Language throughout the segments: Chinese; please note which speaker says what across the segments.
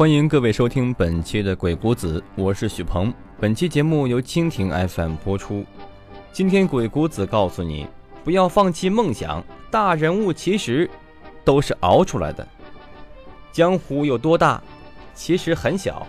Speaker 1: 欢迎各位收听本期的《鬼谷子》，我是许鹏。本期节目由蜻蜓 FM 播出。今天鬼谷子告诉你，不要放弃梦想。大人物其实都是熬出来的。江湖有多大？其实很小。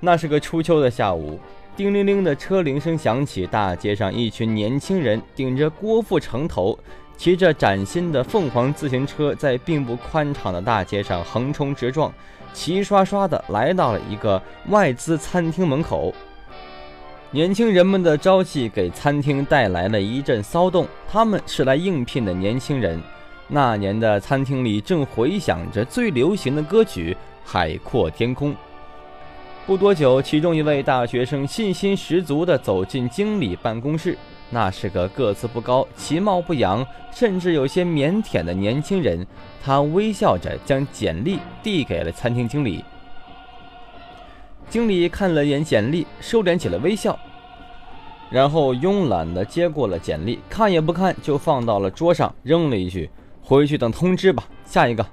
Speaker 1: 那是个初秋的下午，叮铃铃的车铃声响起，大街上一群年轻人顶着郭富城头。骑着崭新的凤凰自行车，在并不宽敞的大街上横冲直撞，齐刷刷地来到了一个外资餐厅门口。年轻人们的朝气给餐厅带来了一阵骚动。他们是来应聘的年轻人。那年的餐厅里正回响着最流行的歌曲《海阔天空》。不多久，其中一位大学生信心十足地走进经理办公室。那是个个子不高、其貌不扬，甚至有些腼腆的年轻人。他微笑着将简历递给了餐厅经理。经理看了眼简历，收敛起了微笑，然后慵懒地接过了简历，看也不看就放到了桌上，扔了一句：“回去等通知吧。”下一个。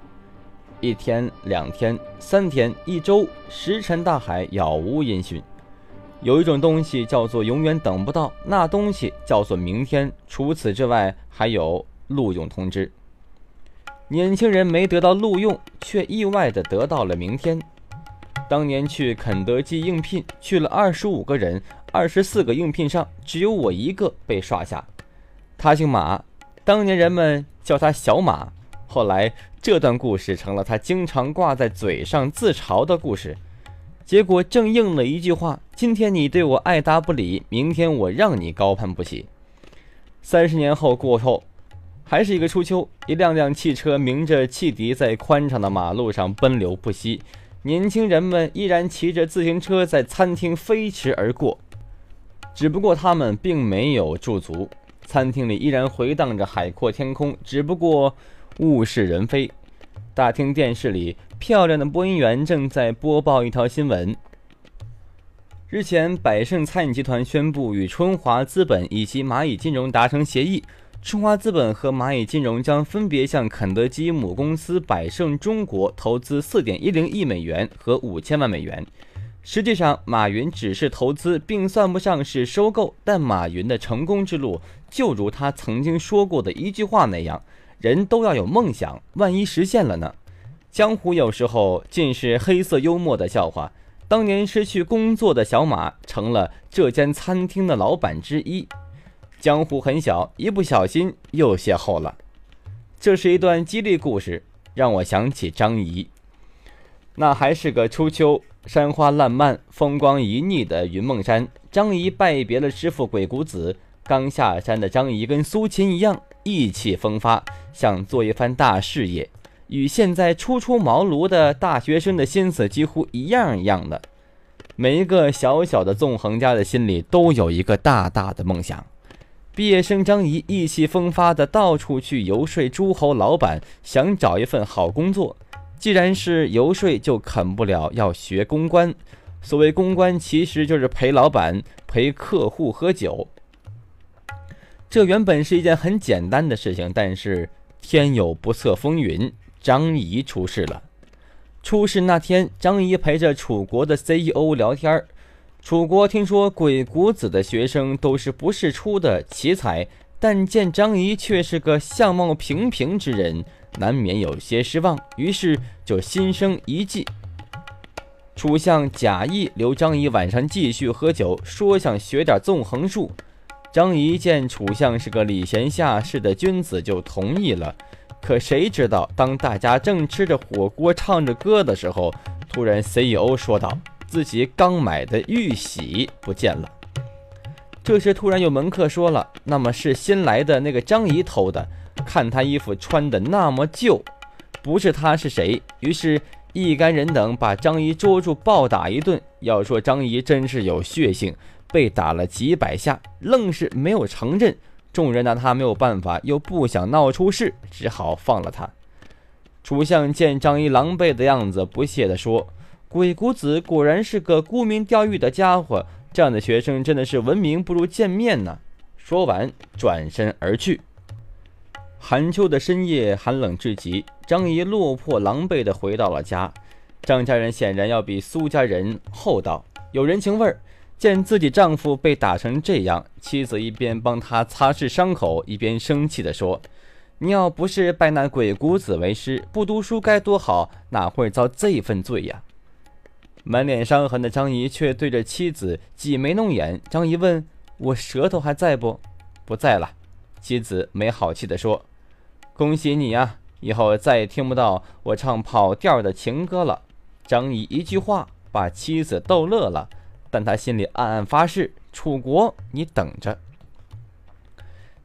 Speaker 1: 一天、两天、三天、一周，石沉大海，杳无音讯。有一种东西叫做永远等不到，那东西叫做明天。除此之外，还有录用通知。年轻人没得到录用，却意外的得到了明天。当年去肯德基应聘，去了二十五个人，二十四个应聘上，只有我一个被刷下。他姓马，当年人们叫他小马。后来这段故事成了他经常挂在嘴上自嘲的故事。结果正应了一句话：今天你对我爱答不理，明天我让你高攀不起。三十年后过后，还是一个初秋，一辆辆汽车鸣着汽笛在宽敞的马路上奔流不息，年轻人们依然骑着自行车在餐厅飞驰而过，只不过他们并没有驻足，餐厅里依然回荡着《海阔天空》，只不过物是人非。大厅电视里，漂亮的播音员正在播报一条新闻。日前，百盛餐饮集团宣布与春华资本以及蚂蚁金融达成协议，春华资本和蚂蚁金融将分别向肯德基母公司百盛中国投资四点一零亿美元和五千万美元。实际上，马云只是投资，并算不上是收购。但马云的成功之路，就如他曾经说过的一句话那样。人都要有梦想，万一实现了呢？江湖有时候尽是黑色幽默的笑话。当年失去工作的小马成了这间餐厅的老板之一。江湖很小，一不小心又邂逅了。这是一段激励故事，让我想起张仪。那还是个初秋，山花烂漫，风光旖旎的云梦山。张仪拜别了师傅鬼谷子，刚下山的张仪跟苏秦一样。意气风发，想做一番大事业，与现在初出茅庐的大学生的心思几乎一样一样的。每一个小小的纵横家的心里都有一个大大的梦想。毕业生张仪意气风发的到处去游说诸侯老板，想找一份好工作。既然是游说，就啃不了要学公关。所谓公关，其实就是陪老板、陪客户喝酒。这原本是一件很简单的事情，但是天有不测风云，张仪出事了。出事那天，张仪陪着楚国的 CEO 聊天楚国听说鬼谷子的学生都是不世出的奇才，但见张仪却是个相貌平平之人，难免有些失望，于是就心生一计。楚相假意留张仪晚上继续喝酒，说想学点纵横术。张仪见楚相是个礼贤下士的君子，就同意了。可谁知道，当大家正吃着火锅、唱着歌的时候，突然 CEO 说道：“自己刚买的玉玺不见了。”这时，突然有门客说了：“那么是新来的那个张仪偷的？看他衣服穿的那么旧，不是他是谁？”于是，一干人等把张仪捉住，暴打一顿。要说张仪真是有血性。被打了几百下，愣是没有承认。众人拿他没有办法，又不想闹出事，只好放了他。楚相见张仪狼狈的样子，不屑地说：“鬼谷子果然是个沽名钓誉的家伙，这样的学生真的是闻名不如见面呢。”说完，转身而去。寒秋的深夜，寒冷至极，张仪落魄狼狈地回到了家。张家人显然要比苏家人厚道，有人情味儿。见自己丈夫被打成这样，妻子一边帮他擦拭伤口，一边生气地说：“你要不是拜那鬼谷子为师，不读书该多好，哪会遭这份罪呀？”满脸伤痕的张仪却对着妻子挤眉弄眼。张仪问：“我舌头还在不？”“不在了。”妻子没好气地说：“恭喜你呀，以后再也听不到我唱跑调的情歌了。”张仪一句话把妻子逗乐了。但他心里暗暗发誓：楚国，你等着。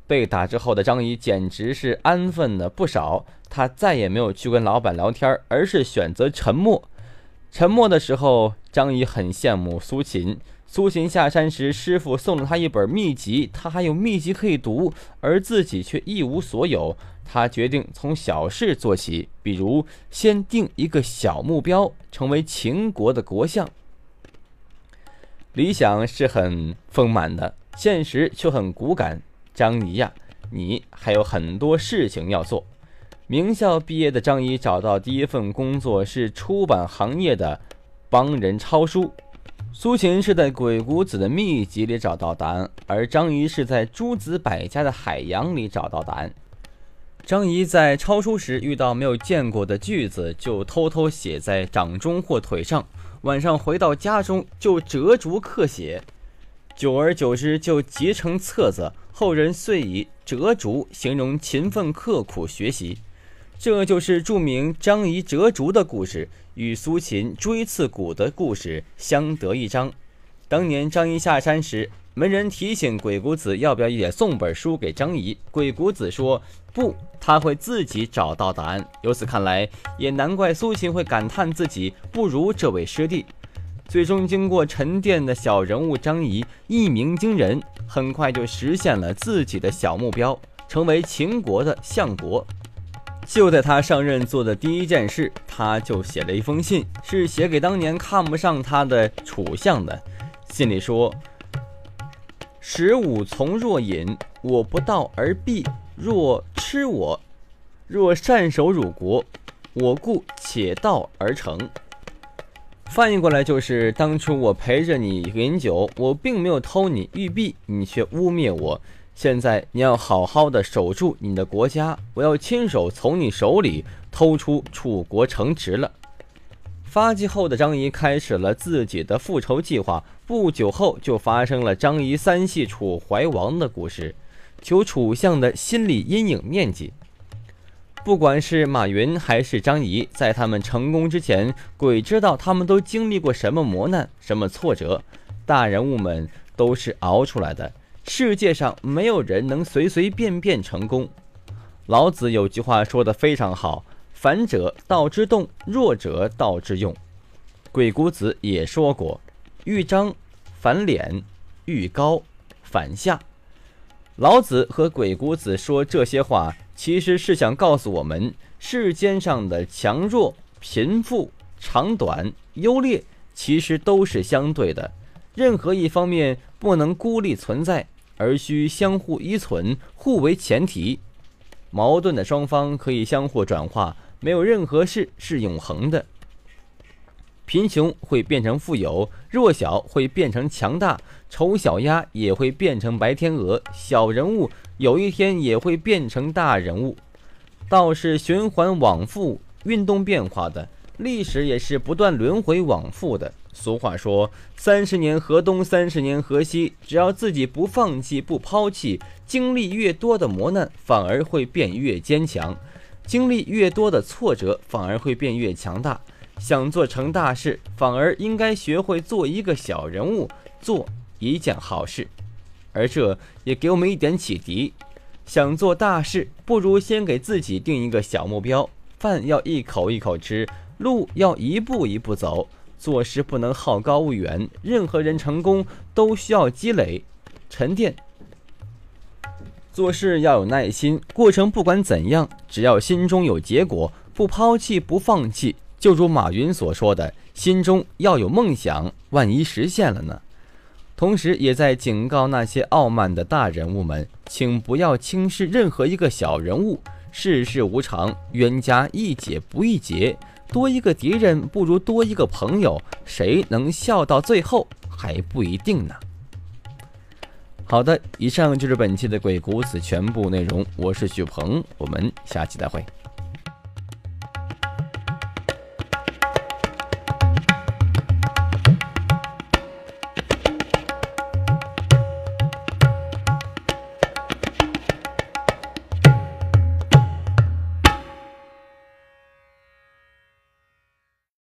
Speaker 1: 被打之后的张仪简直是安分了不少。他再也没有去跟老板聊天，而是选择沉默。沉默的时候，张仪很羡慕苏秦。苏秦下山时，师傅送了他一本秘籍，他还有秘籍可以读，而自己却一无所有。他决定从小事做起，比如先定一个小目标，成为秦国的国相。理想是很丰满的，现实却很骨感。张仪呀，你还有很多事情要做。名校毕业的张仪找到第一份工作是出版行业的，帮人抄书。苏秦是在鬼谷子的秘籍里找到答案，而张仪是在诸子百家的海洋里找到答案。张仪在抄书时遇到没有见过的句子，就偷偷写在掌中或腿上。晚上回到家中就折竹刻写，久而久之就结成册子，后人遂以折竹形容勤奋刻苦学习。这就是著名张仪折竹的故事，与苏秦锥刺股的故事相得益彰。当年张仪下山时，门人提醒鬼谷子要不要也送本书给张仪，鬼谷子说不，他会自己找到答案。由此看来，也难怪苏秦会感叹自己不如这位师弟。最终，经过沉淀的小人物张仪一鸣惊人，很快就实现了自己的小目标，成为秦国的相国。就在他上任做的第一件事，他就写了一封信，是写给当年看不上他的楚相的。信里说。使吾从若饮，我不道而毙；若吃我，若善守汝国，我故且道而成。翻译过来就是：当初我陪着你饮酒，我并没有偷你玉璧，你却污蔑我。现在你要好好的守住你的国家，我要亲手从你手里偷出楚国城池了。发迹后的张仪开始了自己的复仇计划。不久后，就发生了张仪三系楚怀王的故事，求楚相的心理阴影面积。不管是马云还是张仪，在他们成功之前，鬼知道他们都经历过什么磨难、什么挫折。大人物们都是熬出来的。世界上没有人能随随便便成功。老子有句话说的非常好。反者道之动，弱者道之用。鬼谷子也说过：“欲张反敛，欲高反下。”老子和鬼谷子说这些话，其实是想告诉我们：世间上的强弱、贫富、长短、优劣，其实都是相对的。任何一方面不能孤立存在，而需相互依存，互为前提。矛盾的双方可以相互转化。没有任何事是永恒的。贫穷会变成富有，弱小会变成强大，丑小鸭也会变成白天鹅，小人物有一天也会变成大人物。道是循环往复、运动变化的，历史也是不断轮回往复的。俗话说：“三十年河东，三十年河西。”只要自己不放弃、不抛弃，经历越多的磨难，反而会变越坚强。经历越多的挫折，反而会变越强大。想做成大事，反而应该学会做一个小人物，做一件好事。而这也给我们一点启迪：想做大事，不如先给自己定一个小目标。饭要一口一口吃，路要一步一步走。做事不能好高骛远。任何人成功都需要积累、沉淀。做事要有耐心，过程不管怎样，只要心中有结果，不抛弃不放弃。就如马云所说的，心中要有梦想，万一实现了呢？同时，也在警告那些傲慢的大人物们，请不要轻视任何一个小人物。世事无常，冤家宜解不宜结，多一个敌人不如多一个朋友，谁能笑到最后还不一定呢。好的，以上就是本期的鬼谷子全部内容，我是许鹏，我们下期再会。